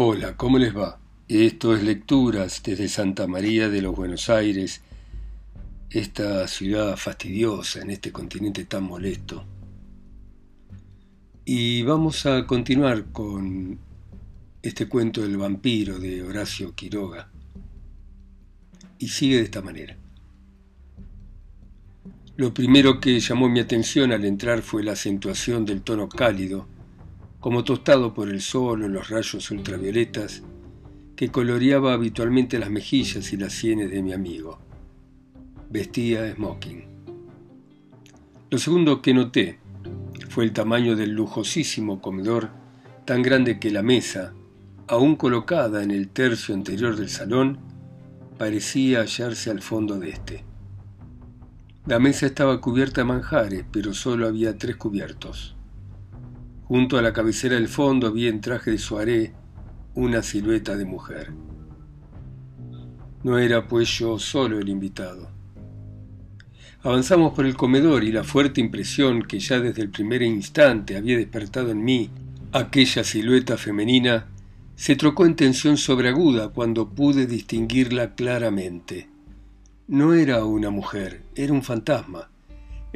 Hola, ¿cómo les va? Esto es Lecturas desde Santa María de los Buenos Aires, esta ciudad fastidiosa en este continente tan molesto. Y vamos a continuar con este cuento del vampiro de Horacio Quiroga. Y sigue de esta manera. Lo primero que llamó mi atención al entrar fue la acentuación del tono cálido, como tostado por el sol o los rayos ultravioletas, que coloreaba habitualmente las mejillas y las sienes de mi amigo. Vestía smoking. Lo segundo que noté fue el tamaño del lujosísimo comedor, tan grande que la mesa, aún colocada en el tercio anterior del salón, parecía hallarse al fondo de éste. La mesa estaba cubierta de manjares, pero solo había tres cubiertos. Junto a la cabecera del fondo vi en traje de soirée una silueta de mujer. No era pues yo solo el invitado. Avanzamos por el comedor y la fuerte impresión que ya desde el primer instante había despertado en mí aquella silueta femenina se trocó en tensión sobreaguda cuando pude distinguirla claramente. No era una mujer, era un fantasma,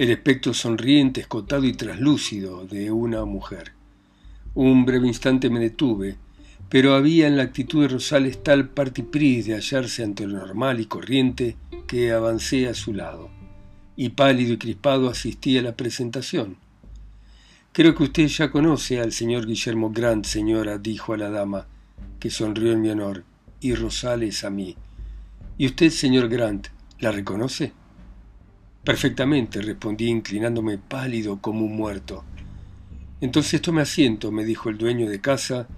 el espectro sonriente, escotado y traslúcido de una mujer. Un breve instante me detuve, pero había en la actitud de Rosales tal partipris de hallarse ante lo normal y corriente que avancé a su lado, y pálido y crispado asistí a la presentación. Creo que usted ya conoce al señor Guillermo Grant, señora, dijo a la dama, que sonrió en mi honor, y Rosales a mí. ¿Y usted, señor Grant, ¿La reconoce? Perfectamente, respondí inclinándome pálido como un muerto. Entonces tome asiento, me dijo el dueño de casa,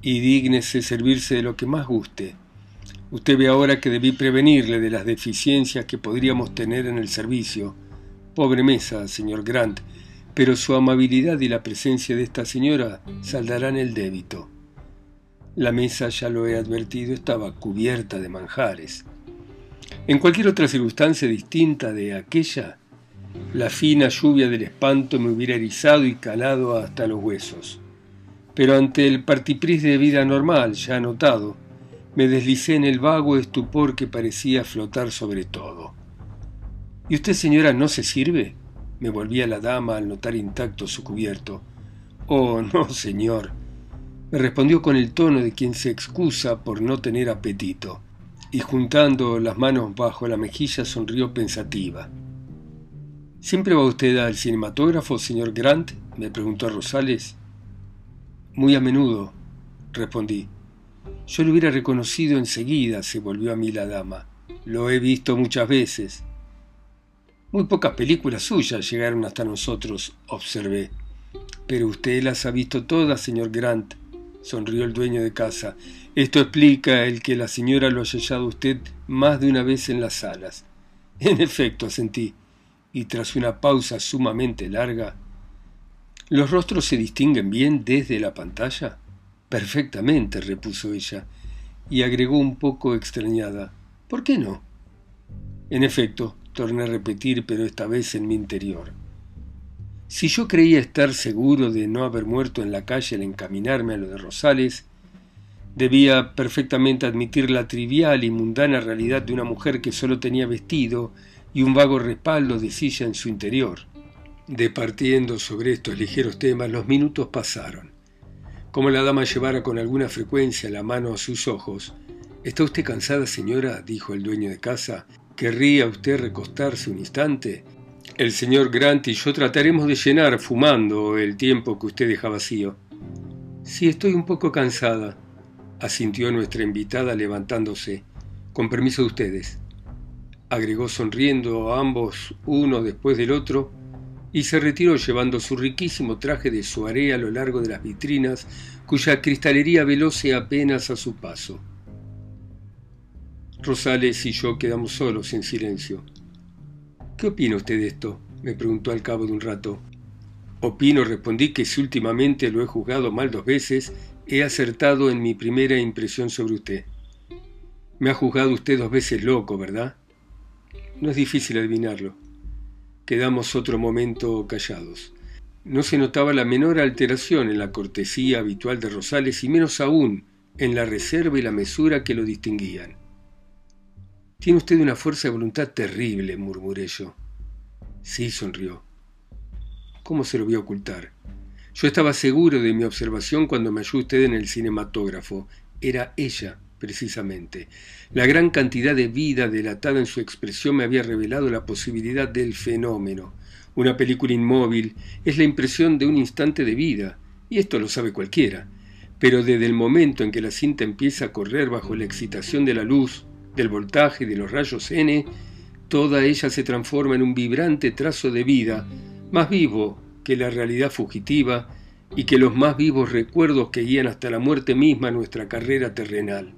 y dígnese servirse de lo que más guste. Usted ve ahora que debí prevenirle de las deficiencias que podríamos tener en el servicio. Pobre mesa, señor Grant, pero su amabilidad y la presencia de esta señora saldarán el débito. La mesa, ya lo he advertido, estaba cubierta de manjares. En cualquier otra circunstancia distinta de aquella, la fina lluvia del espanto me hubiera erizado y calado hasta los huesos. Pero ante el partipris de vida normal ya notado, me deslicé en el vago estupor que parecía flotar sobre todo. ¿Y usted, señora, no se sirve? Me volví a la dama al notar intacto su cubierto. Oh, no, señor. Me respondió con el tono de quien se excusa por no tener apetito y juntando las manos bajo la mejilla sonrió pensativa. ¿Siempre va usted al cinematógrafo, señor Grant? me preguntó Rosales. Muy a menudo, respondí. Yo lo hubiera reconocido enseguida, se volvió a mí la dama. Lo he visto muchas veces. Muy pocas películas suyas llegaron hasta nosotros, observé. Pero usted las ha visto todas, señor Grant, sonrió el dueño de casa. Esto explica el que la señora lo haya hallado usted más de una vez en las salas. En efecto, asentí, y tras una pausa sumamente larga, ¿los rostros se distinguen bien desde la pantalla? Perfectamente, repuso ella, y agregó un poco extrañada. ¿Por qué no? En efecto, torné a repetir, pero esta vez en mi interior. Si yo creía estar seguro de no haber muerto en la calle al encaminarme a lo de Rosales, Debía perfectamente admitir la trivial y mundana realidad de una mujer que solo tenía vestido y un vago respaldo de silla en su interior. Departiendo sobre estos ligeros temas, los minutos pasaron. Como la dama llevara con alguna frecuencia la mano a sus ojos, ¿Está usted cansada, señora? dijo el dueño de casa. ¿Querría usted recostarse un instante? El señor Grant y yo trataremos de llenar, fumando, el tiempo que usted deja vacío. Sí, estoy un poco cansada, asintió nuestra invitada levantándose. Con permiso de ustedes. Agregó sonriendo a ambos uno después del otro y se retiró llevando su riquísimo traje de soirée a lo largo de las vitrinas cuya cristalería velóse apenas a su paso. Rosales y yo quedamos solos en silencio. ¿Qué opina usted de esto? me preguntó al cabo de un rato. Opino, respondí, que si últimamente lo he juzgado mal dos veces, He acertado en mi primera impresión sobre usted. Me ha juzgado usted dos veces loco, ¿verdad? No es difícil adivinarlo. Quedamos otro momento callados. No se notaba la menor alteración en la cortesía habitual de Rosales y menos aún en la reserva y la mesura que lo distinguían. Tiene usted una fuerza de voluntad terrible, murmuré yo. Sí, sonrió. ¿Cómo se lo voy a ocultar? Yo estaba seguro de mi observación cuando me halló usted en el cinematógrafo. Era ella, precisamente. La gran cantidad de vida delatada en su expresión me había revelado la posibilidad del fenómeno. Una película inmóvil es la impresión de un instante de vida, y esto lo sabe cualquiera. Pero desde el momento en que la cinta empieza a correr bajo la excitación de la luz, del voltaje y de los rayos N, toda ella se transforma en un vibrante trazo de vida, más vivo que la realidad fugitiva y que los más vivos recuerdos que guían hasta la muerte misma nuestra carrera terrenal.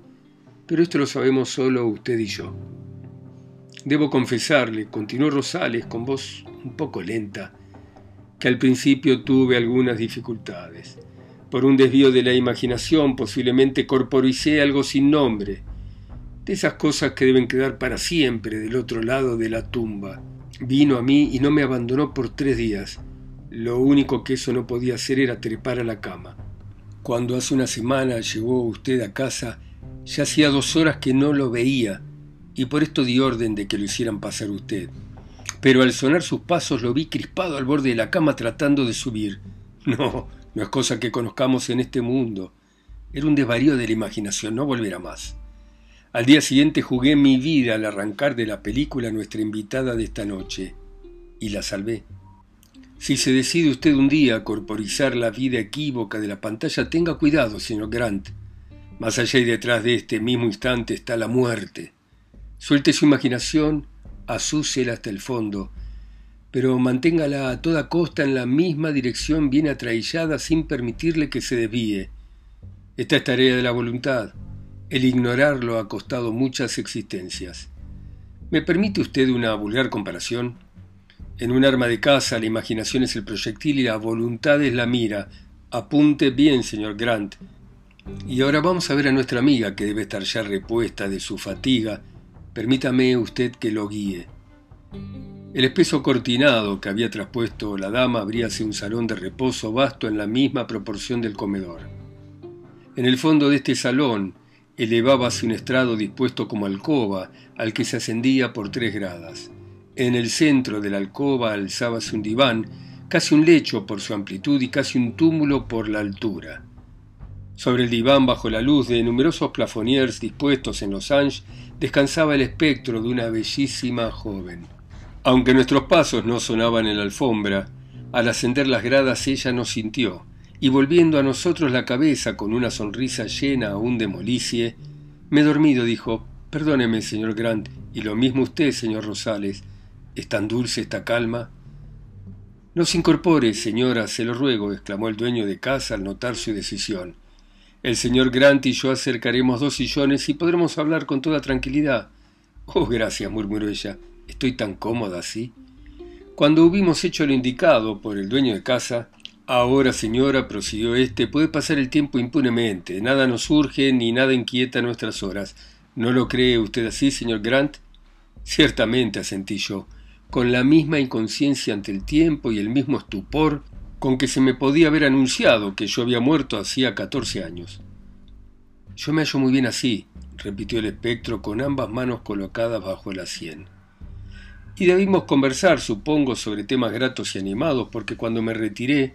Pero esto lo sabemos solo usted y yo. Debo confesarle, continuó Rosales con voz un poco lenta, que al principio tuve algunas dificultades. Por un desvío de la imaginación posiblemente corporicé algo sin nombre, de esas cosas que deben quedar para siempre del otro lado de la tumba. Vino a mí y no me abandonó por tres días. Lo único que eso no podía hacer era trepar a la cama. Cuando hace una semana llegó usted a casa, ya hacía dos horas que no lo veía, y por esto di orden de que lo hicieran pasar usted. Pero al sonar sus pasos lo vi crispado al borde de la cama tratando de subir. No, no es cosa que conozcamos en este mundo. Era un desvarío de la imaginación, no volverá más. Al día siguiente jugué mi vida al arrancar de la película nuestra invitada de esta noche, y la salvé. Si se decide usted un día corporizar la vida equívoca de la pantalla, tenga cuidado, señor Grant. Más allá y detrás de este mismo instante está la muerte. Suelte su imaginación, asúcela hasta el fondo, pero manténgala a toda costa en la misma dirección bien atraillada sin permitirle que se desvíe. Esta es tarea de la voluntad. El ignorarlo ha costado muchas existencias. ¿Me permite usted una vulgar comparación? En un arma de caza la imaginación es el proyectil y la voluntad es la mira. Apunte bien, señor Grant. Y ahora vamos a ver a nuestra amiga, que debe estar ya repuesta de su fatiga. Permítame usted que lo guíe. El espeso cortinado que había traspuesto la dama abríase un salón de reposo vasto en la misma proporción del comedor. En el fondo de este salón elevábase un estrado dispuesto como alcoba, al que se ascendía por tres gradas. En el centro de la alcoba alzábase un diván, casi un lecho por su amplitud y casi un túmulo por la altura. Sobre el diván, bajo la luz de numerosos plafoniers dispuestos en los anges, descansaba el espectro de una bellísima joven. Aunque nuestros pasos no sonaban en la alfombra, al ascender las gradas ella nos sintió, y volviendo a nosotros la cabeza con una sonrisa llena aún de molicie, me he dormido, dijo. Perdóneme, señor Grant, y lo mismo usted, señor Rosales. ¿Es tan dulce esta calma? No incorpore, señora, se lo ruego, exclamó el dueño de casa al notar su decisión. El señor Grant y yo acercaremos dos sillones y podremos hablar con toda tranquilidad. Oh, gracias, murmuró ella. Estoy tan cómoda así. Cuando hubimos hecho lo indicado por el dueño de casa, Ahora, señora, prosiguió éste, puede pasar el tiempo impunemente. Nada nos surge ni nada inquieta nuestras horas. ¿No lo cree usted así, señor Grant? Ciertamente, asentí yo, con la misma inconsciencia ante el tiempo y el mismo estupor con que se me podía haber anunciado que yo había muerto hacía catorce años. Yo me hallo muy bien así, repitió el espectro con ambas manos colocadas bajo la sien. Y debimos conversar, supongo, sobre temas gratos y animados, porque cuando me retiré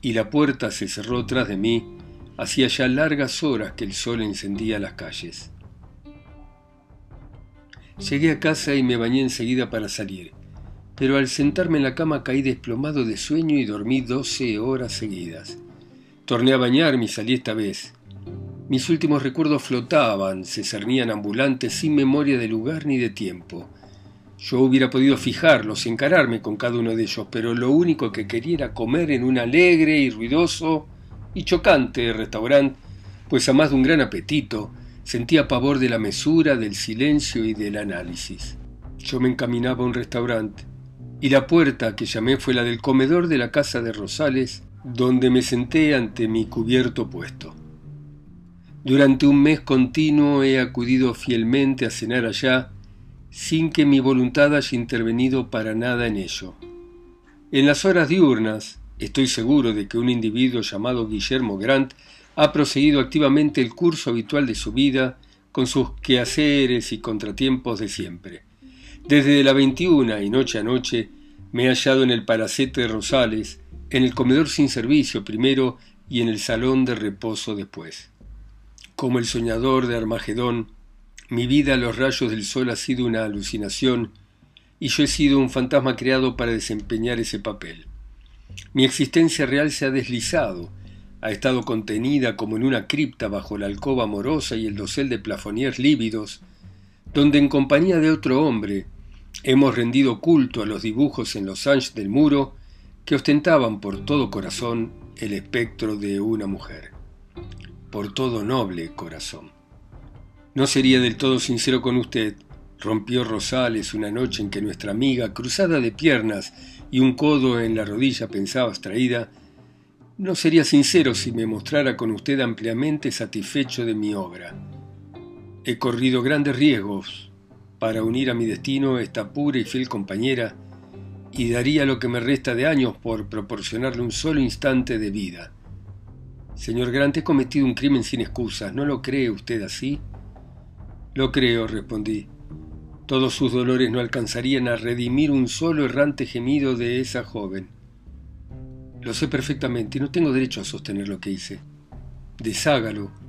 y la puerta se cerró tras de mí, hacía ya largas horas que el sol encendía las calles. Llegué a casa y me bañé enseguida para salir pero al sentarme en la cama caí desplomado de sueño y dormí doce horas seguidas. Torné a bañarme y salí esta vez. Mis últimos recuerdos flotaban, se cernían ambulantes sin memoria de lugar ni de tiempo. Yo hubiera podido fijarlos, encararme con cada uno de ellos, pero lo único que quería era comer en un alegre y ruidoso y chocante restaurante, pues a más de un gran apetito sentía pavor de la mesura, del silencio y del análisis. Yo me encaminaba a un restaurante y la puerta que llamé fue la del comedor de la casa de Rosales, donde me senté ante mi cubierto puesto. Durante un mes continuo he acudido fielmente a cenar allá, sin que mi voluntad haya intervenido para nada en ello. En las horas diurnas, estoy seguro de que un individuo llamado Guillermo Grant ha proseguido activamente el curso habitual de su vida, con sus quehaceres y contratiempos de siempre. Desde la veintiuna y noche a noche me he hallado en el palacete de Rosales, en el comedor sin servicio primero y en el salón de reposo después. Como el soñador de Armagedón, mi vida a los rayos del sol ha sido una alucinación y yo he sido un fantasma creado para desempeñar ese papel. Mi existencia real se ha deslizado, ha estado contenida como en una cripta bajo la alcoba amorosa y el dosel de plafoniers lívidos, donde en compañía de otro hombre hemos rendido culto a los dibujos en los anchos del muro que ostentaban por todo corazón el espectro de una mujer, por todo noble corazón. No sería del todo sincero con usted, rompió Rosales una noche en que nuestra amiga, cruzada de piernas y un codo en la rodilla, pensaba abstraída, no sería sincero si me mostrara con usted ampliamente satisfecho de mi obra. He corrido grandes riesgos para unir a mi destino esta pura y fiel compañera, y daría lo que me resta de años por proporcionarle un solo instante de vida. Señor Grant, he cometido un crimen sin excusas, ¿no lo cree usted así? Lo creo, respondí. Todos sus dolores no alcanzarían a redimir un solo errante gemido de esa joven. Lo sé perfectamente y no tengo derecho a sostener lo que hice. Deshágalo.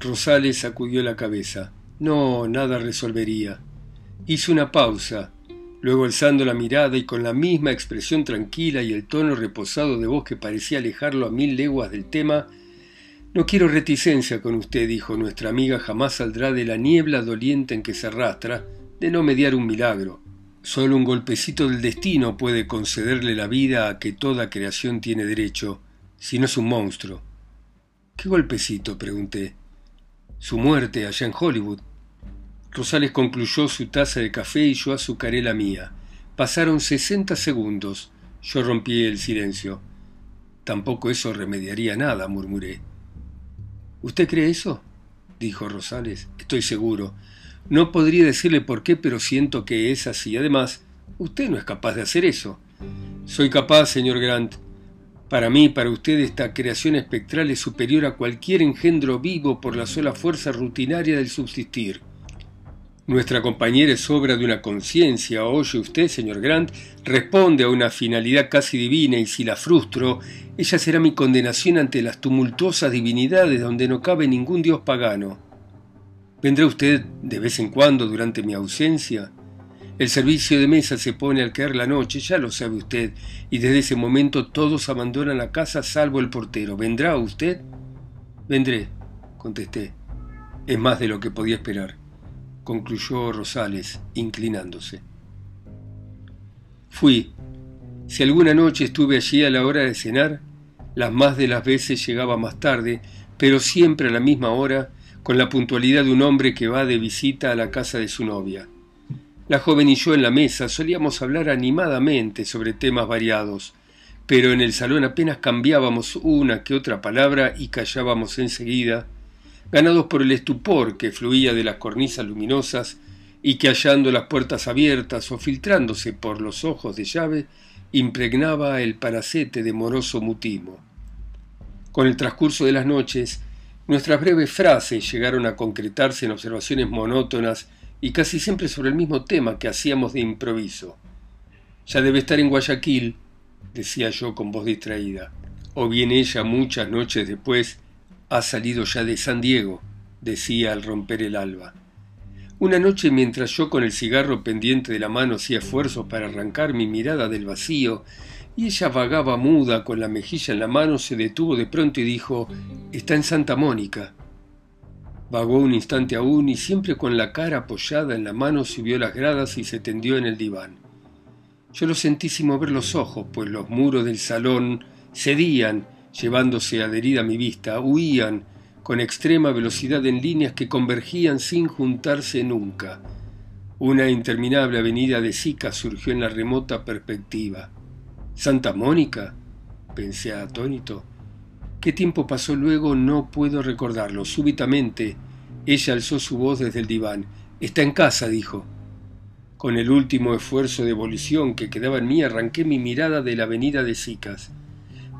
Rosales sacudió la cabeza. No, nada resolvería. Hizo una pausa. Luego alzando la mirada y con la misma expresión tranquila y el tono reposado de voz que parecía alejarlo a mil leguas del tema, no quiero reticencia con usted, dijo nuestra amiga, jamás saldrá de la niebla doliente en que se arrastra, de no mediar un milagro. Solo un golpecito del destino puede concederle la vida a que toda creación tiene derecho, si no es un monstruo. ¿Qué golpecito? pregunté. Su muerte allá en Hollywood. Rosales concluyó su taza de café y yo azucaré la mía. Pasaron sesenta segundos. Yo rompí el silencio. Tampoco eso remediaría nada, murmuré. ¿Usted cree eso? dijo Rosales. Estoy seguro. No podría decirle por qué, pero siento que es así. Además, usted no es capaz de hacer eso. Soy capaz, señor Grant. Para mí, para usted, esta creación espectral es superior a cualquier engendro vivo por la sola fuerza rutinaria del subsistir. Nuestra compañera es obra de una conciencia, oye usted, señor Grant, responde a una finalidad casi divina y si la frustro, ella será mi condenación ante las tumultuosas divinidades donde no cabe ningún dios pagano. ¿Vendrá usted de vez en cuando durante mi ausencia? El servicio de mesa se pone al caer la noche, ya lo sabe usted, y desde ese momento todos abandonan la casa salvo el portero. ¿Vendrá usted? Vendré, contesté. Es más de lo que podía esperar concluyó Rosales, inclinándose. Fui. Si alguna noche estuve allí a la hora de cenar, las más de las veces llegaba más tarde, pero siempre a la misma hora, con la puntualidad de un hombre que va de visita a la casa de su novia. La joven y yo en la mesa solíamos hablar animadamente sobre temas variados, pero en el salón apenas cambiábamos una que otra palabra y callábamos enseguida, ganados por el estupor que fluía de las cornisas luminosas y que hallando las puertas abiertas o filtrándose por los ojos de llave, impregnaba el paracete de moroso mutismo. Con el transcurso de las noches, nuestras breves frases llegaron a concretarse en observaciones monótonas y casi siempre sobre el mismo tema que hacíamos de improviso. Ya debe estar en Guayaquil, decía yo con voz distraída, o bien ella muchas noches después ha salido ya de San Diego, decía al romper el alba. Una noche mientras yo con el cigarro pendiente de la mano hacía esfuerzos para arrancar mi mirada del vacío, y ella vagaba muda con la mejilla en la mano, se detuvo de pronto y dijo Está en Santa Mónica. Vagó un instante aún y siempre con la cara apoyada en la mano subió las gradas y se tendió en el diván. Yo lo sentí sin mover los ojos, pues los muros del salón cedían llevándose adherida a mi vista, huían con extrema velocidad en líneas que convergían sin juntarse nunca. Una interminable avenida de Sica surgió en la remota perspectiva. ¿Santa Mónica? pensé atónito. ¿Qué tiempo pasó luego? No puedo recordarlo. Súbitamente, ella alzó su voz desde el diván. Está en casa, dijo. Con el último esfuerzo de volición que quedaba en mí, arranqué mi mirada de la avenida de Sicas.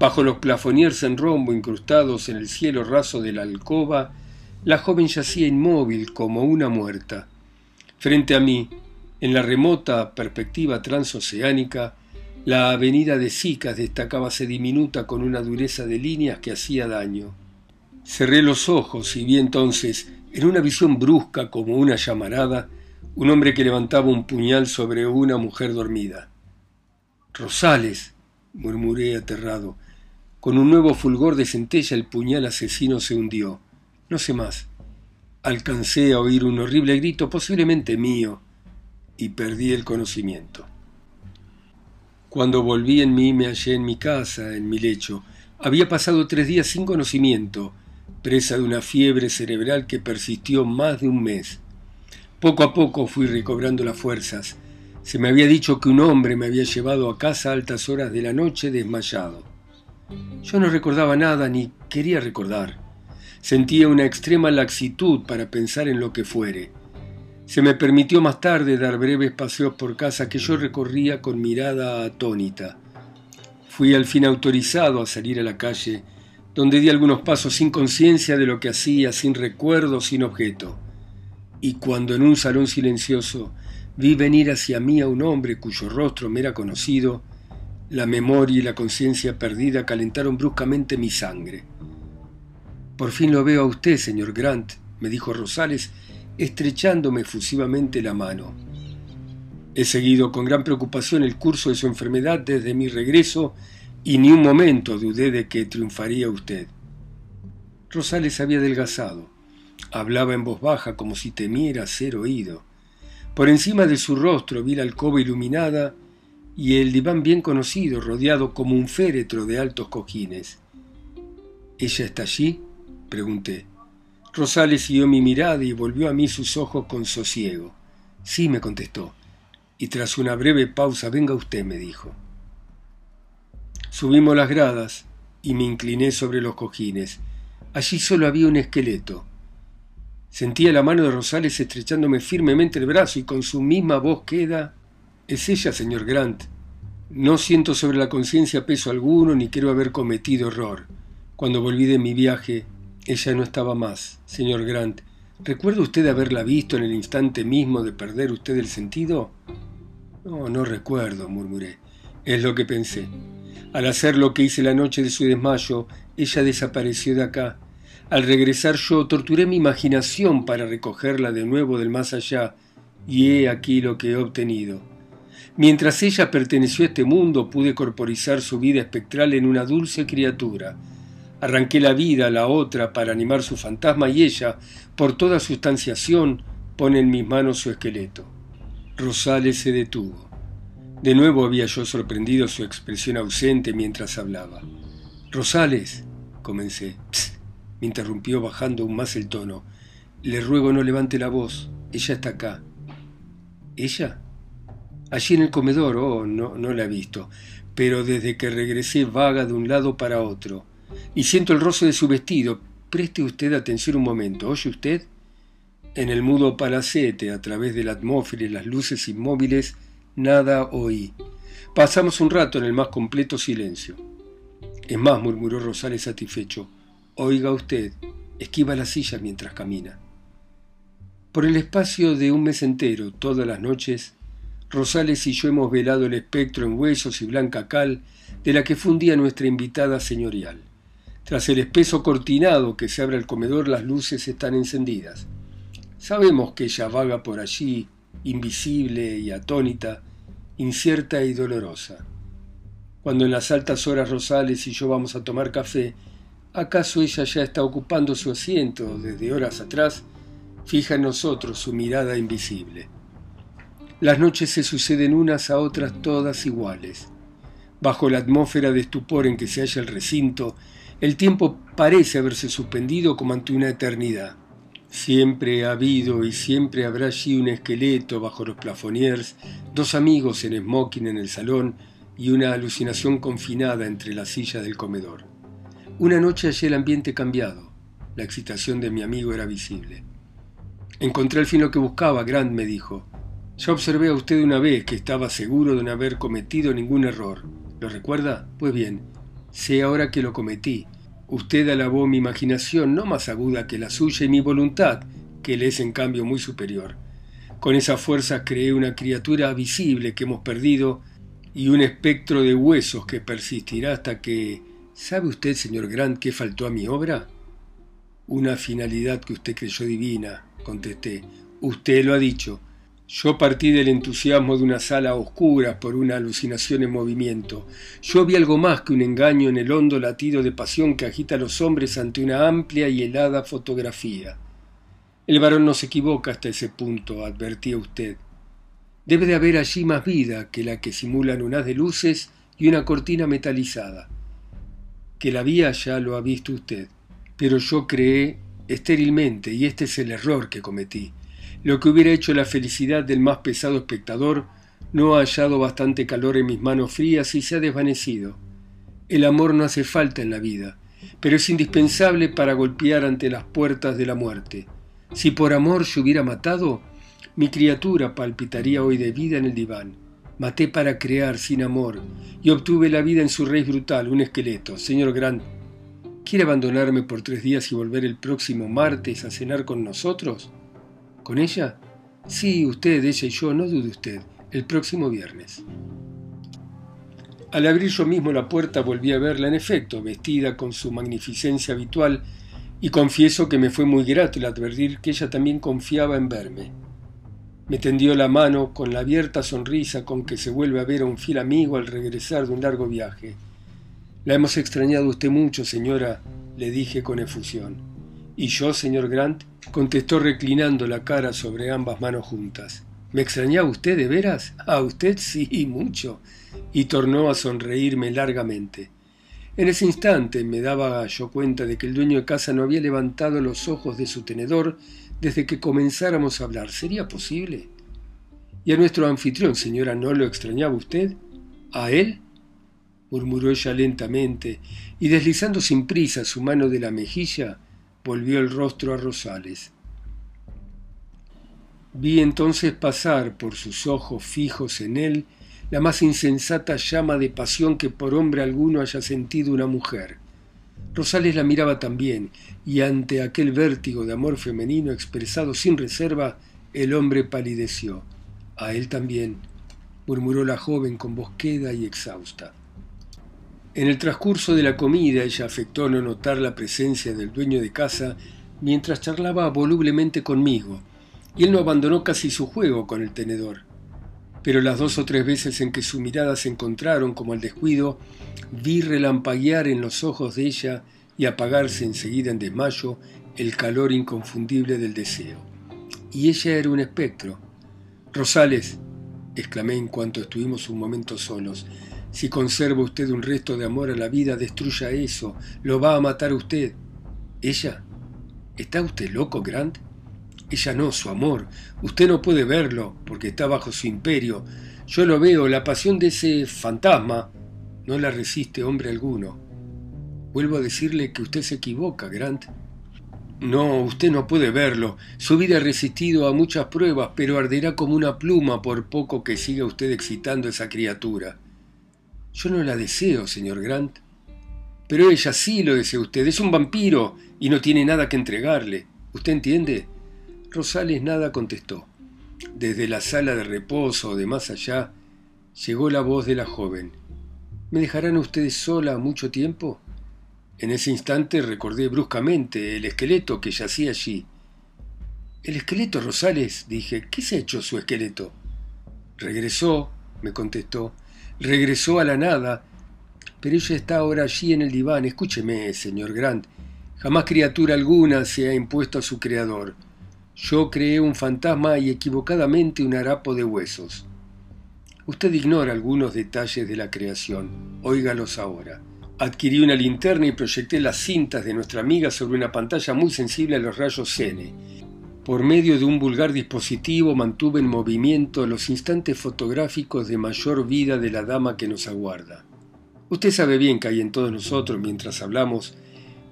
Bajo los plafoniers en rombo incrustados en el cielo raso de la alcoba, la joven yacía inmóvil como una muerta. Frente a mí, en la remota perspectiva transoceánica, la avenida de Sicas destacábase diminuta con una dureza de líneas que hacía daño. Cerré los ojos y vi entonces, en una visión brusca como una llamarada, un hombre que levantaba un puñal sobre una mujer dormida. Rosales, murmuré aterrado. Con un nuevo fulgor de centella el puñal asesino se hundió. No sé más. Alcancé a oír un horrible grito, posiblemente mío, y perdí el conocimiento. Cuando volví en mí me hallé en mi casa, en mi lecho. Había pasado tres días sin conocimiento, presa de una fiebre cerebral que persistió más de un mes. Poco a poco fui recobrando las fuerzas. Se me había dicho que un hombre me había llevado a casa a altas horas de la noche desmayado. Yo no recordaba nada ni quería recordar. Sentía una extrema laxitud para pensar en lo que fuere. Se me permitió más tarde dar breves paseos por casa que yo recorría con mirada atónita. Fui al fin autorizado a salir a la calle, donde di algunos pasos sin conciencia de lo que hacía, sin recuerdo, sin objeto. Y cuando en un salón silencioso vi venir hacia mí a un hombre cuyo rostro me era conocido, la memoria y la conciencia perdida calentaron bruscamente mi sangre. Por fin lo veo a usted, señor Grant, me dijo Rosales, estrechándome efusivamente la mano. He seguido con gran preocupación el curso de su enfermedad desde mi regreso y ni un momento dudé de que triunfaría usted. Rosales había adelgazado. Hablaba en voz baja como si temiera ser oído. Por encima de su rostro vi la alcoba iluminada y el diván bien conocido, rodeado como un féretro de altos cojines. ¿Ella está allí? pregunté. Rosales siguió mi mirada y volvió a mí sus ojos con sosiego. Sí, me contestó. Y tras una breve pausa, venga usted, me dijo. Subimos las gradas y me incliné sobre los cojines. Allí solo había un esqueleto. Sentía la mano de Rosales estrechándome firmemente el brazo y con su misma voz queda Es ella, señor Grant. No siento sobre la conciencia peso alguno ni quiero haber cometido error. Cuando volví de mi viaje, ella no estaba más, señor Grant. ¿Recuerda usted haberla visto en el instante mismo de perder usted el sentido? No, no recuerdo, murmuré. Es lo que pensé. Al hacer lo que hice la noche de su desmayo, ella desapareció de acá. Al regresar yo torturé mi imaginación para recogerla de nuevo del más allá, y he aquí lo que he obtenido. Mientras ella perteneció a este mundo, pude corporizar su vida espectral en una dulce criatura. Arranqué la vida a la otra para animar su fantasma y ella, por toda sustanciación, pone en mis manos su esqueleto. Rosales se detuvo. De nuevo había yo sorprendido su expresión ausente mientras hablaba. Rosales, comencé. me interrumpió bajando aún más el tono. Le ruego no levante la voz. Ella está acá. ¿Ella? Allí en el comedor, oh, no, no la he visto. Pero desde que regresé vaga de un lado para otro y siento el roce de su vestido. Preste usted atención un momento, ¿oye usted? En el mudo palacete, a través de la atmósfera y las luces inmóviles, nada oí. Pasamos un rato en el más completo silencio. Es más, murmuró Rosales satisfecho, oiga usted, esquiva la silla mientras camina. Por el espacio de un mes entero, todas las noches, Rosales y yo hemos velado el espectro en huesos y blanca cal de la que fundía nuestra invitada señorial. Tras el espeso cortinado que se abre al comedor, las luces están encendidas. Sabemos que ella vaga por allí, invisible y atónita, incierta y dolorosa. Cuando en las altas horas Rosales y yo vamos a tomar café, ¿acaso ella ya está ocupando su asiento desde horas atrás? Fija en nosotros su mirada invisible. Las noches se suceden unas a otras todas iguales. Bajo la atmósfera de estupor en que se halla el recinto, el tiempo parece haberse suspendido como ante una eternidad. Siempre ha habido y siempre habrá allí un esqueleto bajo los plafoniers, dos amigos en smoking en el salón y una alucinación confinada entre las sillas del comedor. Una noche hallé el ambiente cambiado. La excitación de mi amigo era visible. Encontré al fin lo que buscaba, Grant me dijo. Ya observé a usted una vez que estaba seguro de no haber cometido ningún error. ¿Lo recuerda? Pues bien, Sé ahora que lo cometí. Usted alabó mi imaginación no más aguda que la suya y mi voluntad, que le es en cambio muy superior. Con esa fuerza creé una criatura visible que hemos perdido y un espectro de huesos que persistirá hasta que... ¿Sabe usted, señor Grant, qué faltó a mi obra? Una finalidad que usted creyó divina, contesté. Usted lo ha dicho. Yo partí del entusiasmo de una sala oscura por una alucinación en movimiento. Yo vi algo más que un engaño en el hondo latido de pasión que agita a los hombres ante una amplia y helada fotografía. El varón no se equivoca hasta ese punto, advertía usted. Debe de haber allí más vida que la que simulan un haz de luces y una cortina metalizada. Que la vía ya lo ha visto usted, pero yo creé estérilmente y este es el error que cometí. Lo que hubiera hecho la felicidad del más pesado espectador no ha hallado bastante calor en mis manos frías y se ha desvanecido. El amor no hace falta en la vida, pero es indispensable para golpear ante las puertas de la muerte. Si por amor se hubiera matado, mi criatura palpitaría hoy de vida en el diván. Maté para crear sin amor y obtuve la vida en su raíz brutal, un esqueleto. Señor Grant, ¿quiere abandonarme por tres días y volver el próximo martes a cenar con nosotros? ¿Con ella? Sí, usted, ella y yo, no dude usted, el próximo viernes. Al abrir yo mismo la puerta volví a verla en efecto, vestida con su magnificencia habitual, y confieso que me fue muy grato el advertir que ella también confiaba en verme. Me tendió la mano con la abierta sonrisa con que se vuelve a ver a un fiel amigo al regresar de un largo viaje. La hemos extrañado usted mucho, señora, le dije con efusión. ¿Y yo, señor Grant? contestó reclinando la cara sobre ambas manos juntas. ¿Me extrañaba usted de veras? A usted sí, mucho. Y tornó a sonreírme largamente. En ese instante me daba yo cuenta de que el dueño de casa no había levantado los ojos de su tenedor desde que comenzáramos a hablar. ¿Sería posible? ¿Y a nuestro anfitrión, señora, no lo extrañaba usted? ¿A él? murmuró ella lentamente, y deslizando sin prisa su mano de la mejilla, volvió el rostro a Rosales. Vi entonces pasar por sus ojos fijos en él la más insensata llama de pasión que por hombre alguno haya sentido una mujer. Rosales la miraba también, y ante aquel vértigo de amor femenino expresado sin reserva, el hombre palideció. A él también, murmuró la joven con voz queda y exhausta. En el transcurso de la comida ella afectó no notar la presencia del dueño de casa mientras charlaba volublemente conmigo, y él no abandonó casi su juego con el tenedor. Pero las dos o tres veces en que sus miradas se encontraron como al descuido, vi relampaguear en los ojos de ella y apagarse enseguida en desmayo el calor inconfundible del deseo. Y ella era un espectro. Rosales, exclamé en cuanto estuvimos un momento solos, si conserva usted un resto de amor a la vida, destruya eso. Lo va a matar usted. ¿Ella? ¿Está usted loco, Grant? Ella no, su amor. Usted no puede verlo, porque está bajo su imperio. Yo lo veo, la pasión de ese fantasma no la resiste hombre alguno. Vuelvo a decirle que usted se equivoca, Grant. No, usted no puede verlo. Su vida ha resistido a muchas pruebas, pero arderá como una pluma por poco que siga usted excitando a esa criatura. Yo no la deseo, señor Grant. Pero ella sí lo desea usted. Es un vampiro y no tiene nada que entregarle. ¿Usted entiende? Rosales nada contestó. Desde la sala de reposo de más allá llegó la voz de la joven. ¿Me dejarán ustedes sola mucho tiempo? En ese instante recordé bruscamente el esqueleto que yacía allí. El esqueleto, Rosales, dije. ¿Qué se ha hecho su esqueleto? Regresó, me contestó, regresó a la nada, pero ella está ahora allí en el diván. Escúcheme, señor Grant, jamás criatura alguna se ha impuesto a su creador. Yo creé un fantasma y equivocadamente un harapo de huesos. Usted ignora algunos detalles de la creación. Óigalos ahora. Adquirí una linterna y proyecté las cintas de nuestra amiga sobre una pantalla muy sensible a los rayos N por medio de un vulgar dispositivo mantuve en movimiento los instantes fotográficos de mayor vida de la dama que nos aguarda. Usted sabe bien que hay en todos nosotros, mientras hablamos,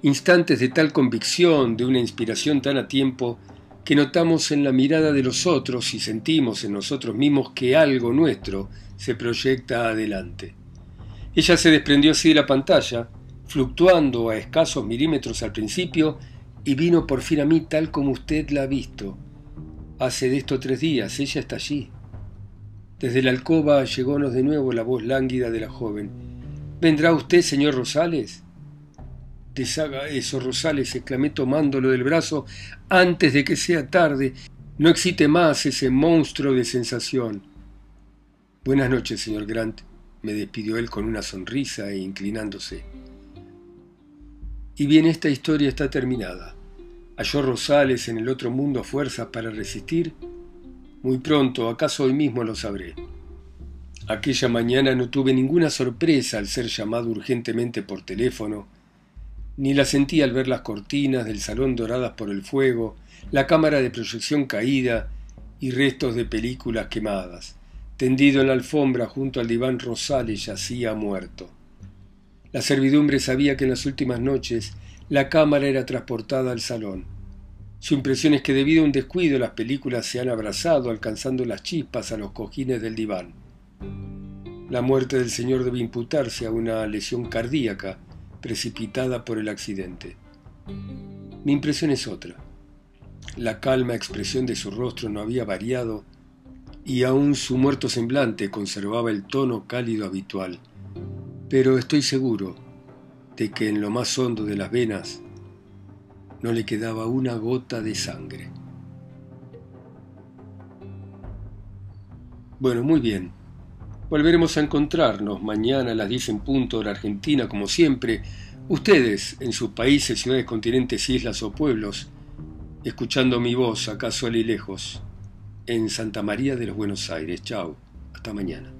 instantes de tal convicción, de una inspiración tan a tiempo, que notamos en la mirada de los otros y sentimos en nosotros mismos que algo nuestro se proyecta adelante. Ella se desprendió así de la pantalla, fluctuando a escasos milímetros al principio, y vino por fin a mí tal como usted la ha visto. Hace de esto tres días, ella está allí. Desde la alcoba llegónos de nuevo la voz lánguida de la joven. ¿Vendrá usted, señor Rosales? Deshaga eso, Rosales, exclamé tomándolo del brazo antes de que sea tarde. No excite más ese monstruo de sensación. Buenas noches, señor Grant, me despidió él con una sonrisa e inclinándose. Y bien, esta historia está terminada. ¿Halló Rosales en el otro mundo fuerzas para resistir? Muy pronto, acaso hoy mismo lo sabré. Aquella mañana no tuve ninguna sorpresa al ser llamado urgentemente por teléfono, ni la sentí al ver las cortinas del salón doradas por el fuego, la cámara de proyección caída y restos de películas quemadas. Tendido en la alfombra junto al diván Rosales yacía muerto. La servidumbre sabía que en las últimas noches la cámara era transportada al salón. Su impresión es que debido a un descuido las películas se han abrazado alcanzando las chispas a los cojines del diván. La muerte del señor debe imputarse a una lesión cardíaca precipitada por el accidente. Mi impresión es otra. La calma expresión de su rostro no había variado y aún su muerto semblante conservaba el tono cálido habitual. Pero estoy seguro de que en lo más hondo de las venas no le quedaba una gota de sangre. Bueno, muy bien. Volveremos a encontrarnos mañana a las 10 en punto de la Argentina, como siempre. Ustedes, en sus países, ciudades, continentes, islas o pueblos, escuchando mi voz acá sola y lejos, en Santa María de los Buenos Aires. Chao. Hasta mañana.